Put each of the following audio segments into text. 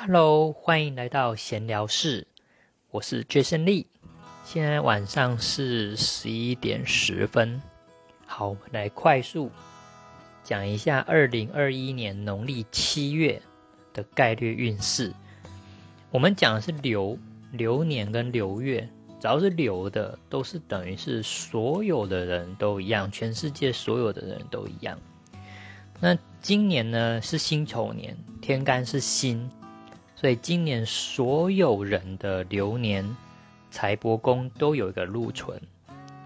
Hello，欢迎来到闲聊室，我是 Jason Lee。现在晚上是十一点十分。好，我们来快速讲一下二零二一年农历七月的概率运势。我们讲的是流流年跟流月，只要是流的，都是等于是所有的人都一样，全世界所有的人都一样。那今年呢是辛丑年，天干是辛。所以今年所有人的流年财帛宫都有一个禄存，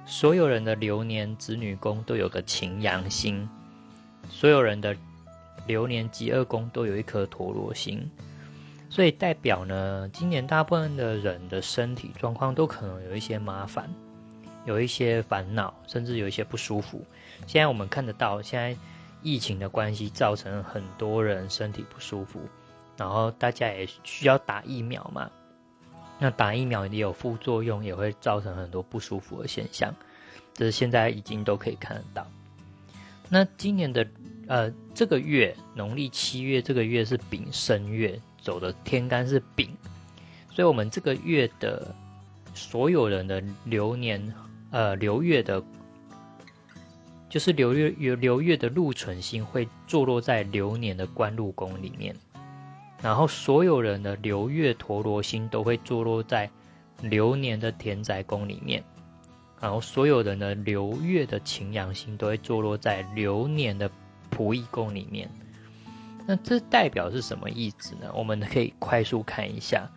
所有人的流年子女宫都有个擎羊星，所有人的流年吉厄宫都有一颗陀罗星，所以代表呢，今年大部分的人的身体状况都可能有一些麻烦，有一些烦恼，甚至有一些不舒服。现在我们看得到，现在疫情的关系造成很多人身体不舒服。然后大家也需要打疫苗嘛，那打疫苗也有副作用，也会造成很多不舒服的现象，这是现在已经都可以看得到。那今年的呃这个月农历七月这个月是丙申月，走的天干是丙，所以我们这个月的所有人的流年呃流月的，就是流月流流月的禄存星会坐落在流年的官禄宫里面。然后所有人的流月陀罗星都会坐落在流年的田宅宫里面，然后所有人的流月的擎羊星都会坐落在流年的仆役宫里面。那这代表是什么意思呢？我们可以快速看一下，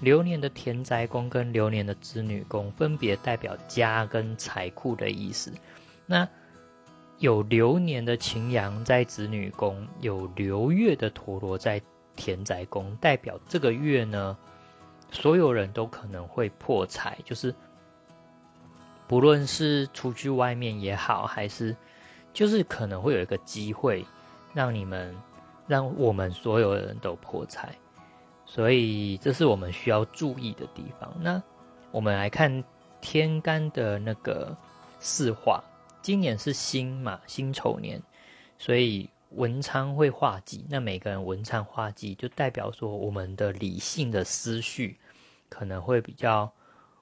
流年的田宅宫跟流年的子女宫分别代表家跟财库的意思。那有流年的擎羊在子女宫，有流月的陀螺在。田宅宫代表这个月呢，所有人都可能会破财，就是不论是出去外面也好，还是就是可能会有一个机会让你们让我们所有人都破财，所以这是我们需要注意的地方。那我们来看天干的那个四化，今年是辛嘛，辛丑年，所以。文昌会化忌，那每个人文昌化忌，就代表说我们的理性的思绪可能会比较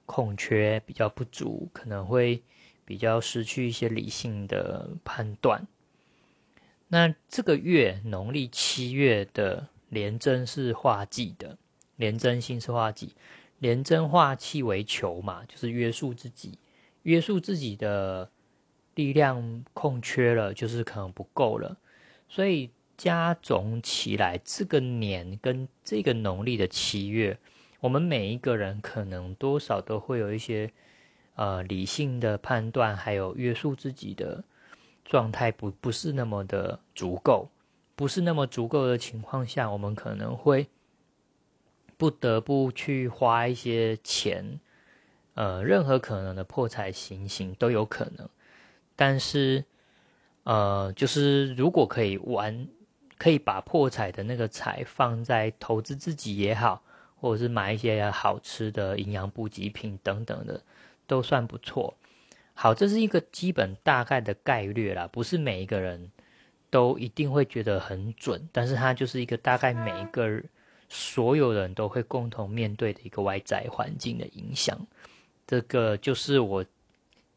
空缺，比较不足，可能会比较失去一些理性的判断。那这个月农历七月的廉贞是化忌的，廉贞星是化忌，廉贞化气为求嘛，就是约束自己，约束自己的力量空缺了，就是可能不够了。所以加总起来，这个年跟这个农历的七月，我们每一个人可能多少都会有一些呃理性的判断，还有约束自己的状态不不是那么的足够，不是那么足够的情况下，我们可能会不得不去花一些钱，呃，任何可能的破财行刑都有可能，但是。呃，就是如果可以玩，可以把破财的那个财放在投资自己也好，或者是买一些好吃的营养补给品等等的，都算不错。好，这是一个基本大概的概率啦，不是每一个人都一定会觉得很准，但是它就是一个大概每一个所有人都会共同面对的一个外在环境的影响。这个就是我。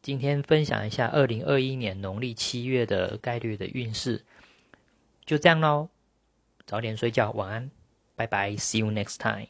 今天分享一下二零二一年农历七月的概率的运势，就这样喽。早点睡觉，晚安，拜拜，See you next time。